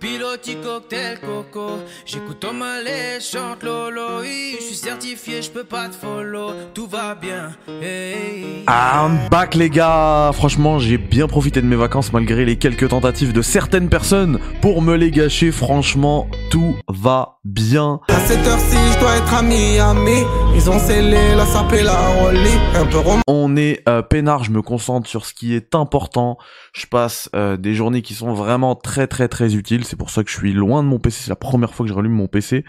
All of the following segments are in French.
Piloti cocktail coco, j'écoute Thomas les chante Lolo, oui, je suis certifié, je peux pas te follow, tout va bien. Hey. I'm back les gars Franchement j'ai bien profité de mes vacances malgré les quelques tentatives de certaines personnes pour me les gâcher. Franchement tout va bien. À cette heure-ci, je dois être à Miami. Ils ont scellé la. Un peu. On est euh, peinard, je me concentre sur ce qui est important. Je passe euh, des journées qui sont vraiment très très très utiles. C'est pour ça que je suis loin de mon PC. C'est la première fois que je rallume mon PC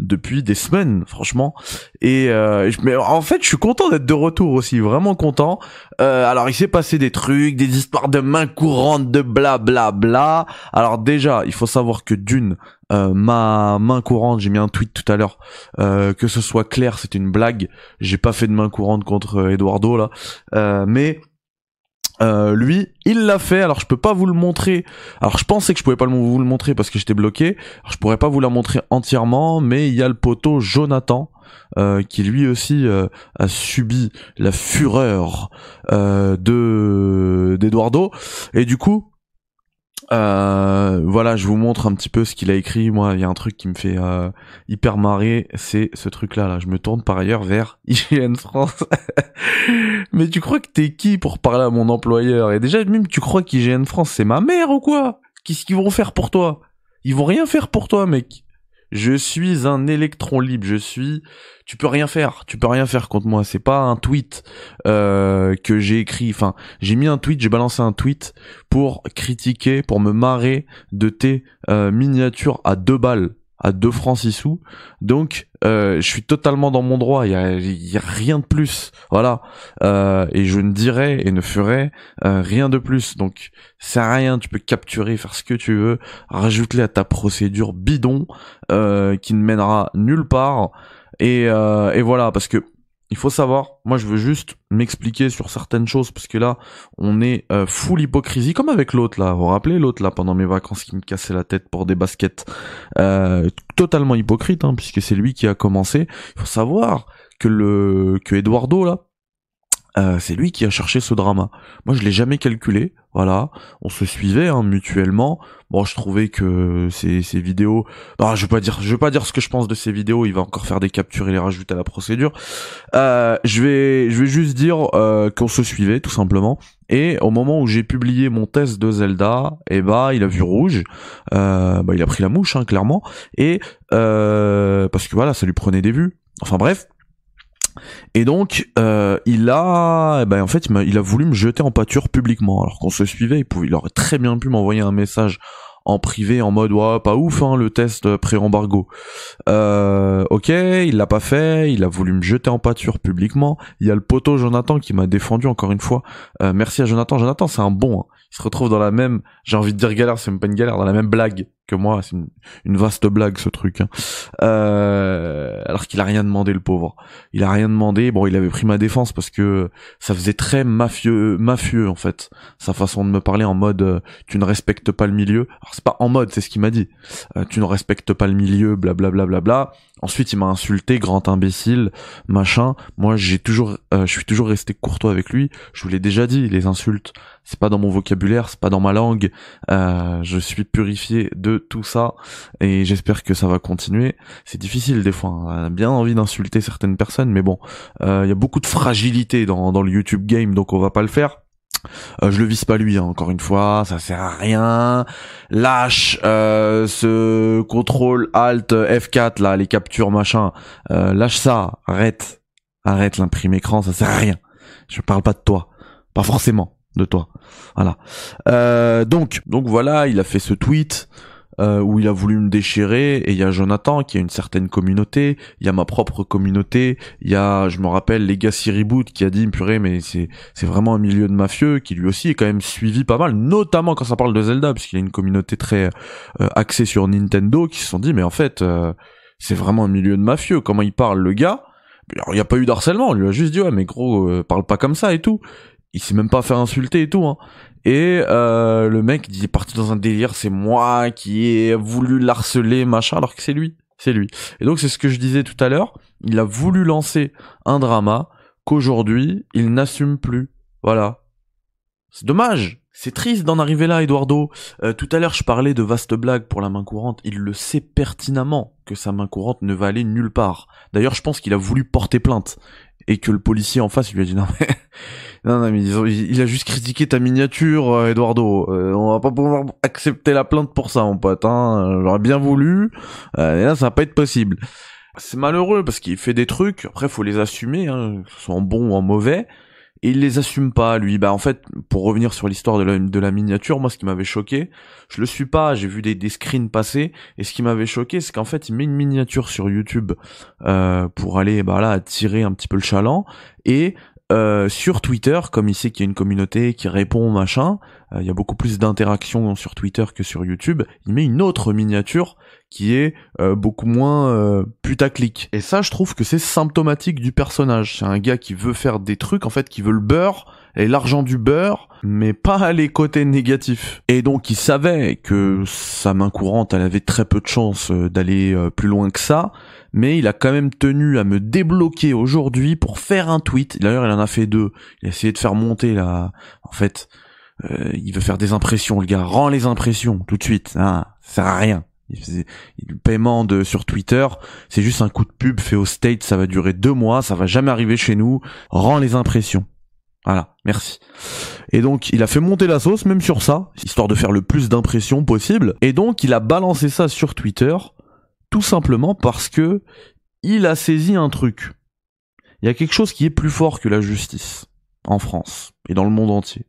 depuis des semaines, franchement. Et euh, mais en fait, je suis content d'être de retour aussi, vraiment content. Euh, alors, il s'est passé des trucs, des histoires de main courante, de bla bla bla. Alors déjà, il faut savoir que d'une, euh, ma main courante, j'ai mis un tweet tout à l'heure, euh, que ce soit clair, c'est une blague. J'ai pas fait de main courante contre euh, Eduardo là, mais lui, il l'a fait. Alors je peux pas vous le montrer. Alors je pensais que je pouvais pas vous le montrer parce que j'étais bloqué. Alors, je pourrais pas vous la montrer entièrement, mais il y a le poteau Jonathan. qui lui aussi a subi la fureur de d'Eduardo et du coup euh, voilà je vous montre un petit peu ce qu'il a écrit. Moi il y a un truc qui me fait euh, hyper marrer c'est ce truc là. Là je me tourne par ailleurs vers IGN France. Mais tu crois que t'es qui pour parler à mon employeur? Et déjà, même tu crois qu'IGN France, c'est ma mère ou quoi? Qu'est-ce qu'ils vont faire pour toi? Ils vont rien faire pour toi, mec. Je suis un électron libre. Je suis. Tu peux rien faire. Tu peux rien faire contre moi. C'est pas un tweet euh, que j'ai écrit. Enfin, j'ai mis un tweet. J'ai balancé un tweet pour critiquer, pour me marrer de tes euh, miniatures à deux balles, à deux francs six sous. Donc, euh, je suis totalement dans mon droit. Il y a, y a rien de plus. Voilà. Euh, et je ne dirai et ne ferai euh, rien de plus. Donc c'est rien, tu peux capturer, faire ce que tu veux, rajoute-les à ta procédure bidon euh, qui ne mènera nulle part. Et, euh, et voilà, parce que il faut savoir, moi je veux juste m'expliquer sur certaines choses, parce que là, on est euh, full hypocrisie, comme avec l'autre là. Vous vous rappelez l'autre là, pendant mes vacances, qui me cassait la tête pour des baskets. Euh, totalement hypocrite, hein, puisque c'est lui qui a commencé. Il faut savoir que le que Eduardo là, euh, c'est lui qui a cherché ce drama. Moi, je l'ai jamais calculé. Voilà, on se suivait hein, mutuellement. Bon, je trouvais que ces, vidéos. Ah, je vais pas dire, je vais pas dire ce que je pense de ces vidéos. Il va encore faire des captures et les rajouter à la procédure. Euh, je vais, je vais juste dire euh, qu'on se suivait tout simplement. Et au moment où j'ai publié mon test de Zelda, eh bah, il a vu rouge. Euh, bah, il a pris la mouche, hein, clairement. Et parce que voilà, ça lui prenait des vues. Enfin bref. Et donc, euh, il a, eh ben, en fait, il, a voulu me jeter en pâture publiquement, alors qu'on se suivait. Il, pouvait, il aurait très bien pu m'envoyer un message en privé en mode ouais pas ouf hein, le test pré-embargo. Euh, ok, il l'a pas fait, il a voulu me jeter en pâture publiquement. Il y a le poteau Jonathan qui m'a défendu encore une fois. Euh, merci à Jonathan. Jonathan c'est un bon. hein. Il se retrouve dans la même, j'ai envie de dire galère, c'est même pas une galère, dans la même blague que moi. C'est une, une vaste blague ce truc. hein. Euh, alors qu'il a rien demandé le pauvre. Il a rien demandé. Bon, il avait pris ma défense parce que ça faisait très mafieux, mafieux en fait. Sa façon de me parler en mode euh, tu ne respectes pas le milieu. Alors c'est pas en mode, c'est ce qu'il m'a dit. Euh, tu ne respectes pas le milieu, blablabla. Bla, bla, bla. Ensuite, il m'a insulté, grand imbécile, machin. Moi, j'ai toujours, euh, je suis toujours resté courtois avec lui. Je vous l'ai déjà dit, les insultes, c'est pas dans mon vocabulaire, c'est pas dans ma langue. Euh, je suis purifié de tout ça et j'espère que ça va continuer. C'est difficile des fois. hein. On a bien envie d'insulter certaines personnes, mais bon, euh, il y a beaucoup de fragilité dans, dans le YouTube game, donc on va pas le faire. Euh, je le vise pas lui, hein, encore une fois, ça sert à rien. Lâche euh, ce contrôle Alt F4 là, les captures machin. Euh, lâche ça, arrête, arrête l'imprime écran, ça sert à rien. Je parle pas de toi, pas forcément de toi. Voilà. Euh, donc, donc voilà, il a fait ce tweet euh, où il a voulu me déchirer et il y a Jonathan qui a une certaine communauté, il y a ma propre communauté, il y a, je me rappelle, Legacy Reboot qui a dit purée mais c'est c'est vraiment un milieu de mafieux qui lui aussi est quand même suivi pas mal, notamment quand ça parle de Zelda parce qu'il y a une communauté très euh, axée sur Nintendo qui se sont dit mais en fait euh, c'est vraiment un milieu de mafieux comment il parle le gars? Alors il n'y a pas eu d'harcèlement on lui a juste dit ouais mais gros euh, parle pas comme ça et tout il s'est même pas fait insulter et tout hein. Et euh, le mec il est parti dans un délire, c'est moi qui ai voulu l'harceler, machin, alors que c'est lui, c'est lui. Et donc c'est ce que je disais tout à l'heure, il a voulu lancer un drama qu'aujourd'hui il n'assume plus. Voilà. C'est dommage. C'est triste d'en arriver là, Eduardo. Euh, tout à l'heure, je parlais de vaste blague pour la main courante. Il le sait pertinemment que sa main courante ne va aller nulle part. D'ailleurs, je pense qu'il a voulu porter plainte et que le policier en face lui a dit non mais non, non mais il a juste critiqué ta miniature, euh, Eduardo. Euh, on va pas pouvoir accepter la plainte pour ça, mon pote. Hein. J'aurais bien voulu, euh, et là ça va pas être possible. C'est malheureux parce qu'il fait des trucs. Après, faut les assumer, hein, que ce soit en bon ou en mauvais et il les assume pas lui. Bah en fait pour revenir sur l'histoire de la, miniature moi ce qui m'avait choqué je le suis pas j'ai vu des, des screens passer et ce qui m'avait choqué c'est qu'en fait il met une miniature sur YouTube euh, pour aller bah là attirer un petit peu le chaland et euh, sur Twitter, comme il sait qu'il y a une communauté qui répond machin, euh, il y a beaucoup plus d'interactions sur Twitter que sur YouTube. Il met une autre miniature qui est euh, beaucoup moins euh, putaclic. Et ça, je trouve que c'est symptomatique du personnage. C'est un gars qui veut faire des trucs, en fait, qui veut le beurre et l'argent du beurre, mais pas les côtés négatifs. Et donc, il savait que sa main courante, elle avait très peu de chances euh, d'aller plus loin que ça, mais il a quand même tenu à me débloquer aujourd'hui pour faire un tweet. D'ailleurs, il en a fait deux. Il a essayé de faire monter la... En fait, il veut faire des impressions, le gars. Rend les impressions tout de suite. Hein, ça sert à rien. Le paiement de sur Twitter, c'est juste un coup de pub fait au State, ça va durer deux mois, ça va jamais arriver chez nous. Rends les impressions. Voilà, merci. Et donc il a fait monter la sauce même sur ça, histoire de faire le plus d'impressions possible. Et donc il a balancé ça sur Twitter, tout simplement parce que il a saisi un truc. Il y a quelque chose qui est plus fort que la justice en France et dans le monde entier.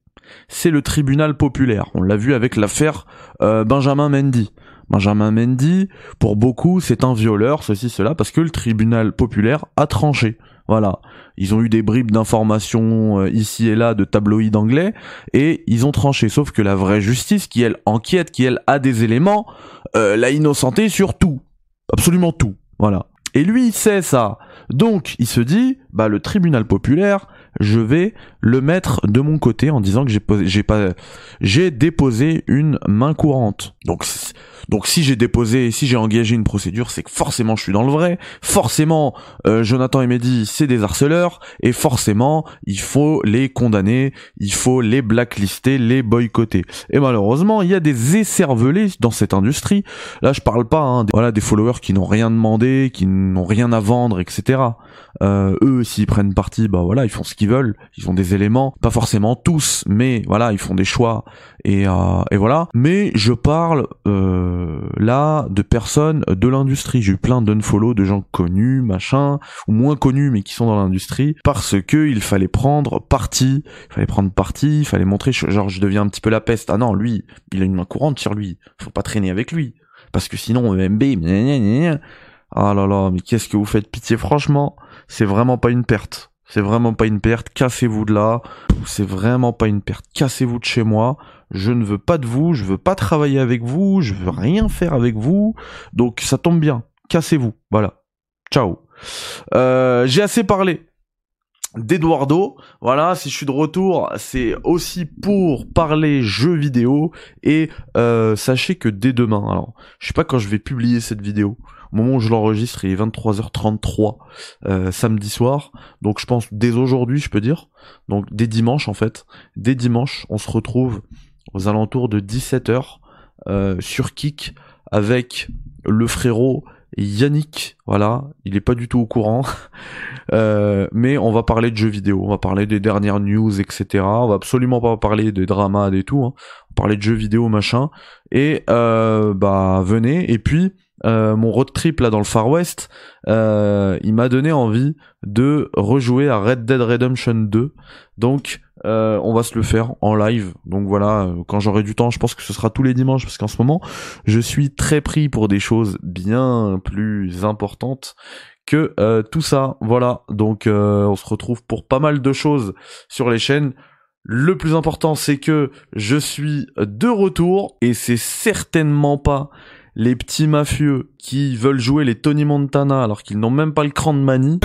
C'est le tribunal populaire. On l'a vu avec l'affaire euh, Benjamin Mendy. Benjamin Mendy, pour beaucoup, c'est un violeur, ceci, cela, parce que le tribunal populaire a tranché. Voilà. Ils ont eu des bribes d'informations euh, ici et là de tabloïds anglais et ils ont tranché. Sauf que la vraie justice, qui elle enquête, qui elle a des éléments, euh, l'a innocenté sur tout. Absolument tout. Voilà. Et lui, il sait ça. Donc, il se dit, bah, le tribunal populaire, je vais le mettre de mon côté en disant que j'ai j'ai pas, j'ai déposé une main courante. Donc, donc si j'ai déposé, si j'ai engagé une procédure, c'est que forcément je suis dans le vrai. Forcément, euh, Jonathan et Mehdi, c'est des harceleurs et forcément, il faut les condamner, il faut les blacklister, les boycotter. Et malheureusement, il y a des écervelés dans cette industrie. Là, je parle pas, hein, des, voilà, des followers qui n'ont rien demandé, qui n'ont rien à vendre, etc. Euh, eux, s'ils prennent parti, bah voilà, ils font ce qu'ils veulent. Ils ont des éléments, pas forcément tous, mais voilà, ils font des choix et, euh, voilà. Mais je parle euh, là de personnes de l'industrie. J'ai eu plein d'unfollow de gens connus, machin, ou moins connus, mais qui sont dans l'industrie, parce que il fallait prendre parti, il fallait prendre parti, il fallait montrer, genre je deviens un petit peu la peste. Ah non, lui, il a une main courante sur lui. Faut pas traîner avec lui, parce que sinon MB, ah là là, mais qu'est-ce que vous faites? Pitié, franchement c'est vraiment pas une perte. C'est vraiment pas une perte. Cassez-vous de là. C'est vraiment pas une perte. Cassez-vous de chez moi. Je ne veux pas de vous. Je veux pas travailler avec vous. Je veux rien faire avec vous. Donc ça tombe bien. Cassez-vous. Voilà. Ciao. Euh, j'ai assez parlé d'Eduardo. Voilà, si je suis de retour, c'est aussi pour parler jeux vidéo. Et euh, sachez que dès demain, alors je sais pas quand je vais publier cette vidéo, au moment où je l'enregistre, il est 23h33 euh, samedi soir. Donc je pense dès aujourd'hui, je peux dire. Donc dès dimanche en fait. Dès dimanche, on se retrouve aux alentours de 17h euh, sur Kik avec le frérot Yannick. Voilà, il est pas du tout au courant. Euh, mais on va parler de jeux vidéo, on va parler des dernières news, etc. On va absolument pas parler des dramas et tout. Hein. On va parler de jeux vidéo, machin. Et bah venez. Et puis euh, mon road trip là dans le Far West, euh, il m'a donné envie de rejouer à Red Dead Redemption 2. Donc euh, on va se le faire en live. Donc voilà, quand j'aurai du temps, je pense que ce sera tous les dimanches parce qu'en ce moment, je suis très pris pour des choses bien plus importantes que tout ça. Voilà, donc on se retrouve pour pas mal de choses sur les chaînes. Le plus important, c'est que je suis de retour et c'est certainement pas les petits mafieux qui veulent jouer les Tony Montana alors qu'ils n'ont même pas le cran de manie,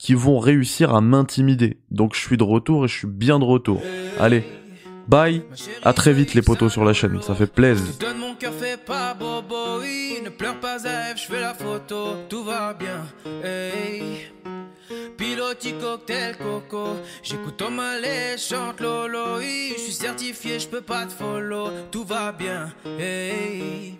qui vont réussir à m'intimider. Donc je suis de retour et je suis bien de retour. Allez, bye, à très vite les potos sur la chaîne, ça fait plaisir. ne pleure pas je fais la photo, tout va bien. Piloti cocktail coco, j'écoute Thomas les chante Lolo, je suis certifié, je peux pas te follow, tout va bien, hey.